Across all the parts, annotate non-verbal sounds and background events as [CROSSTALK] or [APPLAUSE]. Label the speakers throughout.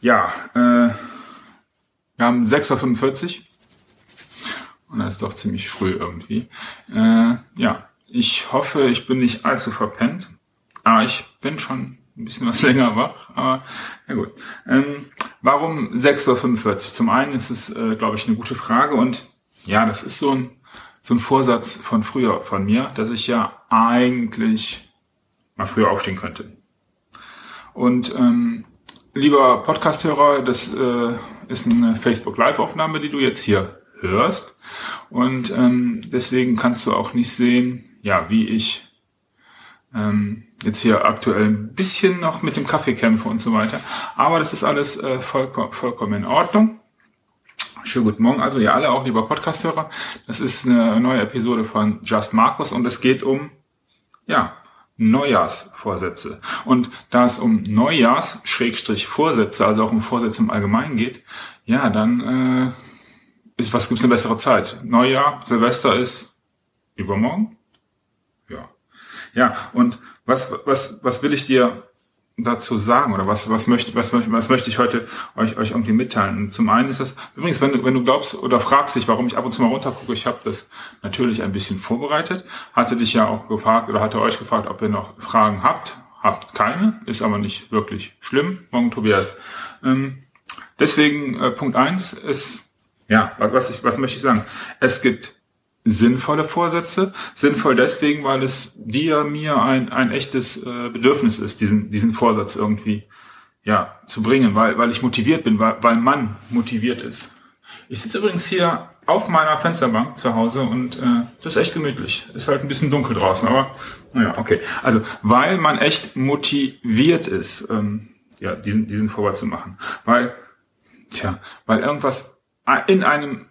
Speaker 1: Ja, äh, wir haben 6.45 Uhr. Und das ist doch ziemlich früh irgendwie. Äh, ja, ich hoffe, ich bin nicht allzu verpennt. Aber ich bin schon ein bisschen was [LAUGHS] länger wach. Aber ja gut. Ähm, warum 6.45 Uhr? Zum einen ist es, äh, glaube ich, eine gute Frage. Und ja, das ist so ein, so ein Vorsatz von früher von mir, dass ich ja eigentlich mal früher aufstehen könnte. Und ähm, lieber Podcasthörer, das äh, ist eine Facebook Live-Aufnahme, die du jetzt hier hörst. Und ähm, deswegen kannst du auch nicht sehen, ja, wie ich ähm, jetzt hier aktuell ein bisschen noch mit dem Kaffee kämpfe und so weiter. Aber das ist alles äh, vollkommen, vollkommen in Ordnung. Schönen guten Morgen, also ihr alle, auch lieber Podcasthörer. Das ist eine neue Episode von Just Markus und es geht um, ja, Neujahrsvorsätze. Und da es um Neujahrs-Vorsätze, also auch um Vorsätze im Allgemeinen geht, ja, dann äh, ist, was gibt's eine bessere Zeit? Neujahr, Silvester ist übermorgen? Ja. Ja, und was, was, was will ich dir dazu sagen oder was, was möchte, was, was möchte ich heute euch, euch irgendwie mitteilen? Und zum einen ist das, übrigens, wenn du, wenn du glaubst oder fragst dich, warum ich ab und zu mal runtergucke, ich habe das natürlich ein bisschen vorbereitet, hatte dich ja auch gefragt oder hatte euch gefragt, ob ihr noch Fragen habt. Habt keine, ist aber nicht wirklich schlimm. Morgen Tobias. Ähm, deswegen äh, Punkt eins ist, ja, was, ich, was möchte ich sagen? Es gibt sinnvolle Vorsätze. Sinnvoll deswegen, weil es dir, mir ein, ein echtes äh, Bedürfnis ist, diesen, diesen Vorsatz irgendwie ja, zu bringen, weil, weil ich motiviert bin, weil, weil man motiviert ist. Ich sitze übrigens hier auf meiner Fensterbank zu Hause und äh, das ist echt gemütlich. Ist halt ein bisschen dunkel draußen, aber naja, okay. Also, weil man echt motiviert ist, ähm, ja, diesen, diesen Vorsatz zu machen. Weil, tja, weil irgendwas in einem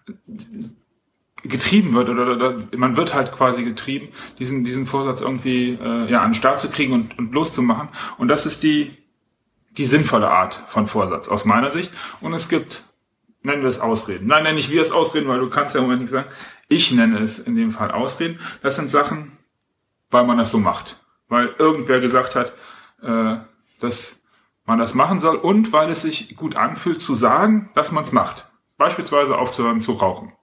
Speaker 1: getrieben wird oder, oder, man wird halt quasi getrieben, diesen, diesen Vorsatz irgendwie äh, ja, an den Start zu kriegen und, und loszumachen. Und das ist die, die sinnvolle Art von Vorsatz aus meiner Sicht. Und es gibt, nennen wir es Ausreden. Nein, nenne ich wir es Ausreden, weil du kannst ja im Moment nicht sagen. Ich nenne es in dem Fall Ausreden. Das sind Sachen, weil man das so macht. Weil irgendwer gesagt hat, äh, dass man das machen soll und weil es sich gut anfühlt zu sagen, dass man es macht. Beispielsweise aufzuhören zu rauchen.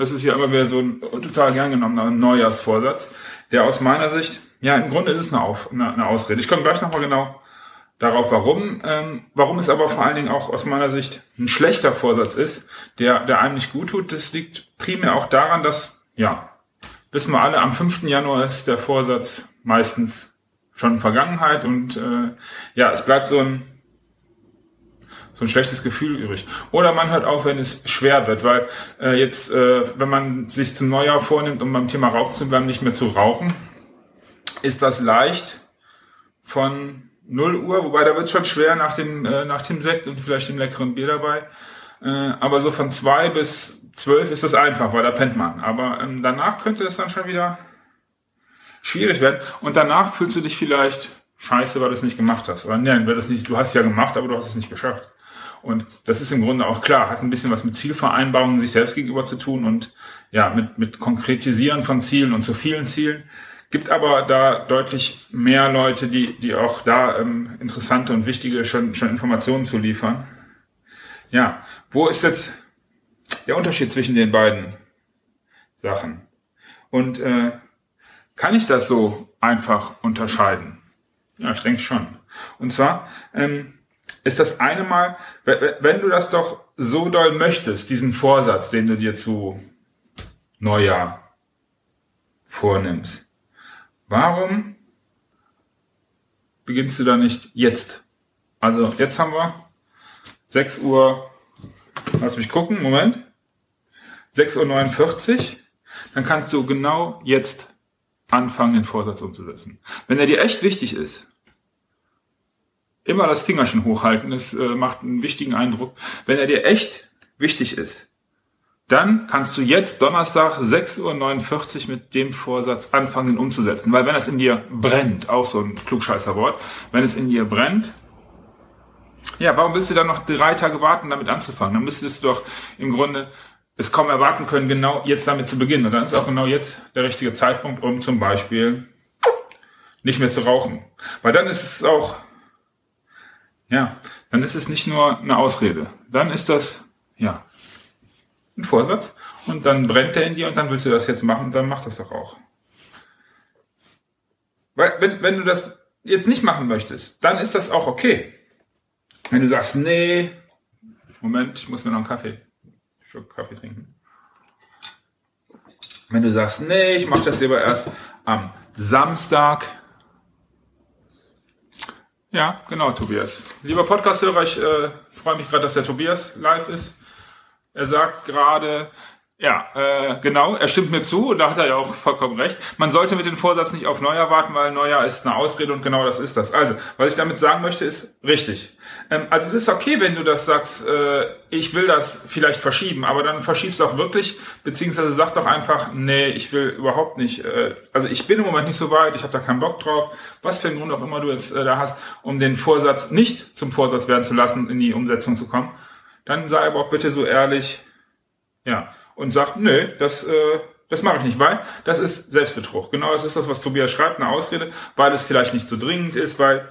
Speaker 1: Das ist ja immer wieder so ein total gern genommener Neujahrsvorsatz, der aus meiner Sicht, ja, im Grunde ist es eine, Auf, eine, eine Ausrede. Ich komme gleich nochmal genau darauf, warum, ähm, warum es aber vor allen Dingen auch aus meiner Sicht ein schlechter Vorsatz ist, der, der einem nicht gut tut. Das liegt primär auch daran, dass, ja, wissen wir alle, am 5. Januar ist der Vorsatz meistens schon Vergangenheit und äh, ja, es bleibt so ein so ein schlechtes Gefühl übrig. Oder man hört auf, wenn es schwer wird, weil äh, jetzt, äh, wenn man sich zum Neujahr vornimmt, um beim Thema Rauchen zu bleiben, nicht mehr zu rauchen, ist das leicht von 0 Uhr, wobei da wird es schon schwer nach dem, äh, nach dem Sekt und vielleicht dem leckeren Bier dabei. Äh, aber so von 2 bis 12 ist das einfach, weil da pennt man. Aber ähm, danach könnte es dann schon wieder schwierig werden. Und danach fühlst du dich vielleicht scheiße, weil du es nicht gemacht hast. Oder nein, du hast es ja gemacht, aber du hast es nicht geschafft. Und das ist im Grunde auch klar, hat ein bisschen was mit Zielvereinbarungen sich selbst gegenüber zu tun und ja, mit, mit Konkretisieren von Zielen und zu vielen Zielen. Gibt aber da deutlich mehr Leute, die, die auch da ähm, interessante und wichtige schon, schon Informationen zu liefern. Ja, wo ist jetzt der Unterschied zwischen den beiden Sachen? Und äh, kann ich das so einfach unterscheiden? Ja, ich denke schon. Und zwar, ähm, ist das eine Mal, wenn du das doch so doll möchtest, diesen Vorsatz, den du dir zu Neujahr vornimmst, warum beginnst du da nicht jetzt? Also jetzt haben wir 6 Uhr, lass mich gucken, Moment, 6.49 Uhr, dann kannst du genau jetzt anfangen, den Vorsatz umzusetzen. Wenn er dir echt wichtig ist, immer das Fingerchen hochhalten, das äh, macht einen wichtigen Eindruck. Wenn er dir echt wichtig ist, dann kannst du jetzt Donnerstag 6.49 Uhr mit dem Vorsatz anfangen, ihn umzusetzen. Weil wenn es in dir brennt, auch so ein klugscheißer Wort, wenn es in dir brennt, ja, warum willst du dann noch drei Tage warten, damit anzufangen? Dann müsstest du doch im Grunde es kaum erwarten können, genau jetzt damit zu beginnen. Und dann ist auch genau jetzt der richtige Zeitpunkt, um zum Beispiel nicht mehr zu rauchen. Weil dann ist es auch, ja, dann ist es nicht nur eine Ausrede. Dann ist das, ja, ein Vorsatz und dann brennt der in dir und dann willst du das jetzt machen und dann mach das doch auch. Weil, wenn, wenn du das jetzt nicht machen möchtest, dann ist das auch okay. Wenn du sagst, nee, Moment, ich muss mir noch einen Kaffee, Schluck Kaffee trinken. Wenn du sagst, nee, ich mache das lieber erst am Samstag. Ja, genau, Tobias. Lieber Podcast-Hörer, ich äh, freue mich gerade, dass der Tobias live ist. Er sagt gerade, ja, äh, genau, er stimmt mir zu und da hat er ja auch vollkommen recht. Man sollte mit dem Vorsatz nicht auf Neujahr warten, weil Neujahr ist eine Ausrede und genau das ist das. Also, was ich damit sagen möchte, ist richtig. Ähm, also es ist okay, wenn du das sagst, äh, ich will das vielleicht verschieben, aber dann verschiebst du auch wirklich, beziehungsweise sag doch einfach, nee, ich will überhaupt nicht, äh, also ich bin im Moment nicht so weit, ich habe da keinen Bock drauf, was für einen Grund auch immer du jetzt äh, da hast, um den Vorsatz nicht zum Vorsatz werden zu lassen, in die Umsetzung zu kommen. Dann sei aber auch bitte so ehrlich, ja, und sag, nö, das, äh, das mache ich nicht, weil das ist Selbstbetrug. Genau das ist das, was Tobias schreibt, eine Ausrede, weil es vielleicht nicht so dringend ist, weil,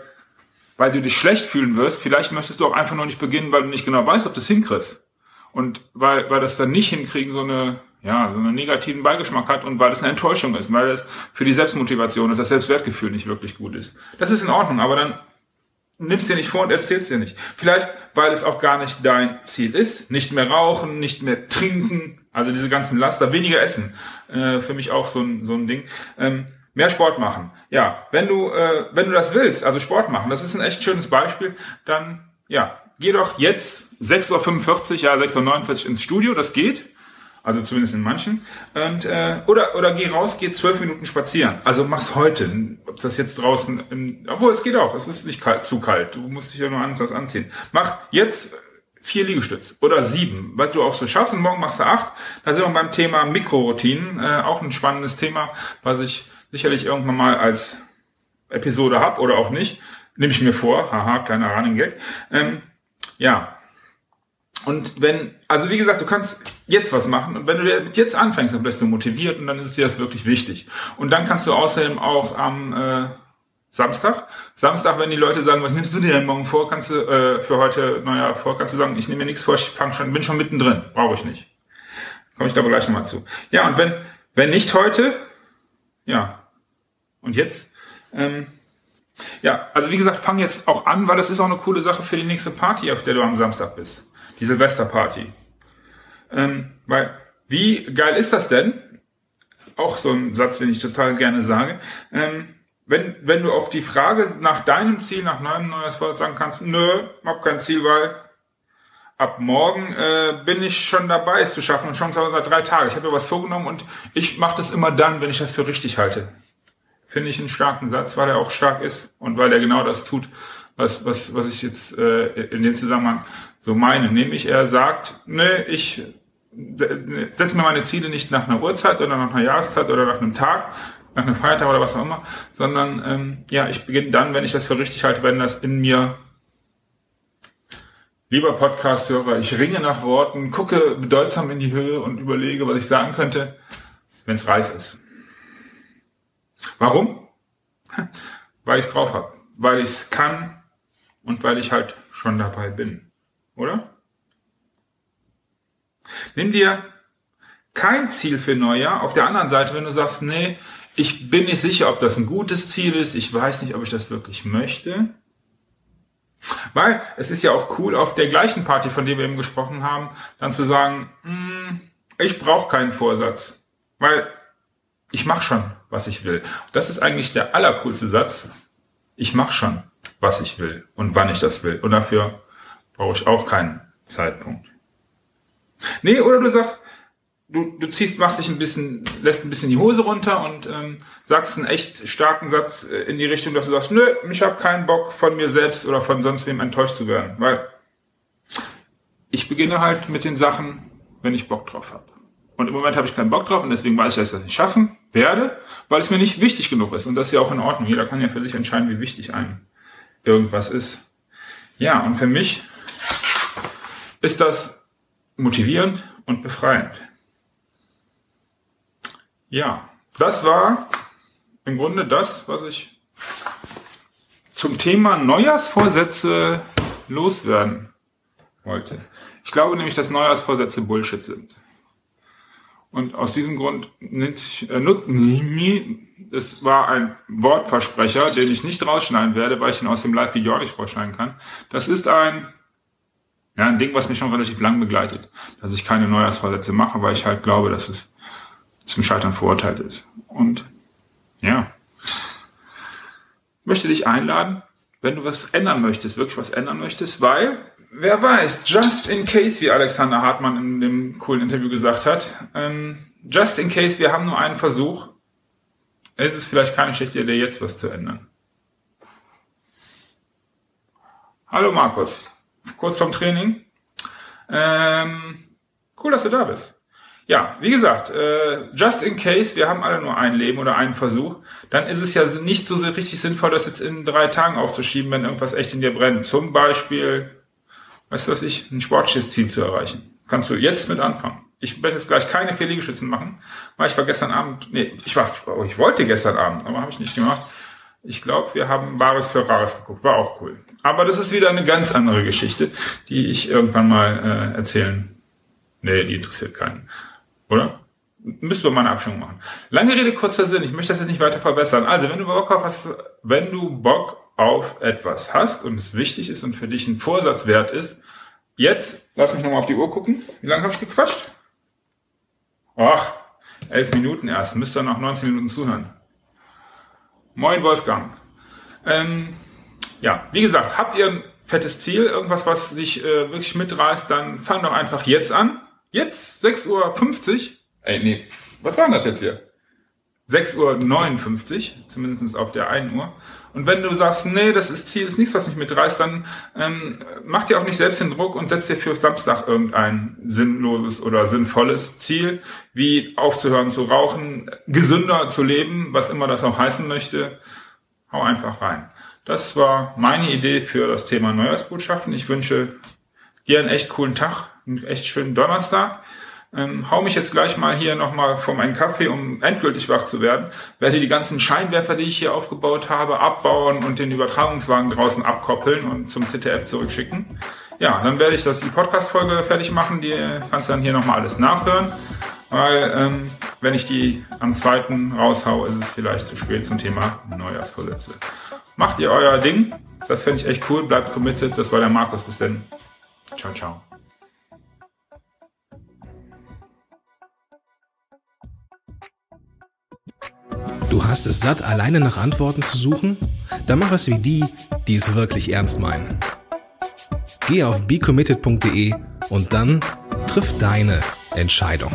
Speaker 1: weil du dich schlecht fühlen wirst. Vielleicht möchtest du auch einfach nur nicht beginnen, weil du nicht genau weißt, ob du es hinkriegst. Und weil, weil das dann nicht hinkriegen so eine, ja, so einen negativen Beigeschmack hat und weil es eine Enttäuschung ist, weil es für die Selbstmotivation und das Selbstwertgefühl nicht wirklich gut ist. Das ist in Ordnung, aber dann nimmst dir nicht vor und erzählst dir nicht. Vielleicht, weil es auch gar nicht dein Ziel ist. Nicht mehr rauchen, nicht mehr trinken, also diese ganzen Laster, weniger essen. Äh, für mich auch so ein, so ein Ding. Ähm, mehr Sport machen. Ja, wenn du, äh, wenn du das willst, also Sport machen, das ist ein echt schönes Beispiel, dann, ja, geh doch jetzt 6.45 Uhr, ja, 6.49 Uhr ins Studio, das geht. Also zumindest in manchen. Und, äh, oder, oder geh raus, geh zwölf Minuten spazieren. Also mach's heute. Ob das jetzt draußen, in, obwohl es geht auch, es ist nicht kalt, zu kalt. Du musst dich ja nur anders anziehen. Mach jetzt vier Liegestütze oder sieben, was du auch so schaffst. Und morgen machst du acht. Da sind wir beim Thema Mikroroutinen. Äh, auch ein spannendes Thema, was ich sicherlich irgendwann mal als Episode hab oder auch nicht. Nehme ich mir vor. Haha, kleiner Running Gag. Ähm, ja, und wenn, also wie gesagt, du kannst jetzt was machen und wenn du jetzt anfängst, dann bist du motiviert und dann ist dir das wirklich wichtig. Und dann kannst du außerdem auch am äh, Samstag, Samstag, wenn die Leute sagen, was nimmst du dir denn morgen vor, kannst du äh, für heute neuer vor, kannst du sagen, ich nehme mir nichts vor, ich fang schon, bin schon mittendrin, brauche ich nicht. Komme ich da gleich nochmal zu. Ja, und wenn, wenn nicht heute, ja, und jetzt, ähm, ja, also wie gesagt, fang jetzt auch an, weil das ist auch eine coole Sache für die nächste Party, auf der du am Samstag bist die Silvesterparty. Ähm, weil, wie geil ist das denn? Auch so ein Satz, den ich total gerne sage. Ähm, wenn, wenn du auf die Frage nach deinem Ziel, nach deinem Neujahrsvorsatz sagen kannst, nö, hab kein Ziel, weil ab morgen äh, bin ich schon dabei, es zu schaffen und schon seit drei Tagen. Ich habe mir was vorgenommen und ich mache das immer dann, wenn ich das für richtig halte. Finde ich einen starken Satz, weil er auch stark ist und weil er genau das tut, was, was, was ich jetzt äh, in dem Zusammenhang so meine. Nämlich er sagt, ne, ich setze mir meine Ziele nicht nach einer Uhrzeit oder nach einer Jahreszeit oder nach einem Tag, nach einem Feiertag oder was auch immer, sondern ähm, ja, ich beginne dann, wenn ich das für richtig halte, wenn das in mir Lieber Podcast-Hörer, ich ringe nach Worten, gucke bedeutsam in die Höhe und überlege, was ich sagen könnte, wenn es reif ist. Warum? [LAUGHS] Weil ich es drauf habe, weil ich es kann und weil ich halt schon dabei bin oder? Nimm dir kein Ziel für Neujahr. Auf der anderen Seite, wenn du sagst, nee, ich bin nicht sicher, ob das ein gutes Ziel ist, ich weiß nicht, ob ich das wirklich möchte. Weil es ist ja auch cool, auf der gleichen Party, von der wir eben gesprochen haben, dann zu sagen, hm, ich brauche keinen Vorsatz, weil ich mache schon, was ich will. Das ist eigentlich der allercoolste Satz. Ich mache schon, was ich will und wann ich das will. Und dafür brauche ich auch keinen Zeitpunkt. Nee, oder du sagst, du, du ziehst, machst dich ein bisschen, lässt ein bisschen die Hose runter und ähm, sagst einen echt starken Satz äh, in die Richtung, dass du sagst, nö, ich habe keinen Bock von mir selbst oder von sonst wem enttäuscht zu werden. Weil ich beginne halt mit den Sachen, wenn ich Bock drauf habe. Und im Moment habe ich keinen Bock drauf und deswegen weiß ich, dass ich das nicht schaffen werde, weil es mir nicht wichtig genug ist. Und das ist ja auch in Ordnung. Jeder kann ja für sich entscheiden, wie wichtig einem irgendwas ist. Ja, und für mich ist das motivierend und befreiend. Ja, das war im Grunde das, was ich zum Thema Neujahrsvorsätze loswerden wollte. Ich glaube nämlich, dass Neujahrsvorsätze Bullshit sind. Und aus diesem Grund nennt sich, äh, das war ein Wortversprecher, den ich nicht rausschneiden werde, weil ich ihn aus dem Live-Video nicht rausschneiden kann. Das ist ein, ja, ein Ding, was mich schon relativ lang begleitet, dass ich keine Neujahrsvorsätze mache, weil ich halt glaube, dass es zum Scheitern verurteilt ist. Und ja, ich möchte dich einladen, wenn du was ändern möchtest, wirklich was ändern möchtest, weil, wer weiß, just in case, wie Alexander Hartmann in dem coolen Interview gesagt hat, ähm, just in case, wir haben nur einen Versuch, ist es vielleicht keine schlechte Idee, jetzt was zu ändern. Hallo Markus, kurz vom Training. Ähm, cool, dass du da bist. Ja, wie gesagt, äh, just in case, wir haben alle nur ein Leben oder einen Versuch, dann ist es ja nicht so richtig sinnvoll, das jetzt in drei Tagen aufzuschieben, wenn irgendwas echt in dir brennt. Zum Beispiel, weißt du was ich, ein sportliches Ziel zu erreichen. Kannst du jetzt mit anfangen. Ich werde jetzt gleich keine vier machen, weil ich war gestern Abend, nee, ich war, oh, ich wollte gestern Abend, aber habe ich nicht gemacht. Ich glaube, wir haben Bares für Rares geguckt, war auch cool. Aber das ist wieder eine ganz andere Geschichte, die ich irgendwann mal äh, erzählen. Nee, die interessiert keinen. Oder? Müssen wir mal eine Abstimmung machen. Lange Rede, kurzer Sinn. Ich möchte das jetzt nicht weiter verbessern. Also, wenn du Bock auf was, wenn du Bock auf etwas hast und es wichtig ist und für dich ein Vorsatz wert ist, jetzt, lass mich nochmal auf die Uhr gucken. Wie lange habe ich gequatscht? Ach, elf Minuten erst. Müsst ihr noch 19 Minuten zuhören. Moin, Wolfgang. Ähm, ja, wie gesagt, habt ihr ein fettes Ziel, irgendwas, was dich äh, wirklich mitreißt, dann fang doch einfach jetzt an. Jetzt, 6.50 Uhr. Ey, nee, was war denn das jetzt hier? 6.59 Uhr, zumindest auf der 1 Uhr. Und wenn du sagst, nee, das ist Ziel, ist nichts, was mich mitreißt, dann ähm, mach dir auch nicht selbst den Druck und setz dir für Samstag irgendein sinnloses oder sinnvolles Ziel, wie aufzuhören zu rauchen, gesünder zu leben, was immer das auch heißen möchte. Hau einfach rein. Das war meine Idee für das Thema Neujahrsbotschaften. Ich wünsche dir einen echt coolen Tag einen echt schönen Donnerstag. Ähm, hau mich jetzt gleich mal hier nochmal vor meinen Kaffee, um endgültig wach zu werden. Werde die ganzen Scheinwerfer, die ich hier aufgebaut habe, abbauen und den Übertragungswagen draußen abkoppeln und zum ZDF zurückschicken. Ja, dann werde ich das die Podcast-Folge fertig machen. Die kannst du dann hier nochmal alles nachhören. Weil ähm, wenn ich die am zweiten raushau, ist es vielleicht zu spät zum Thema Neujahrsvorsätze. Macht ihr euer Ding. Das fände ich echt cool. Bleibt committed. Das war der Markus. Bis denn. Ciao, ciao.
Speaker 2: Du hast es satt, alleine nach Antworten zu suchen? Dann mach es wie die, die es wirklich ernst meinen. Geh auf becommitted.de und dann triff deine Entscheidung.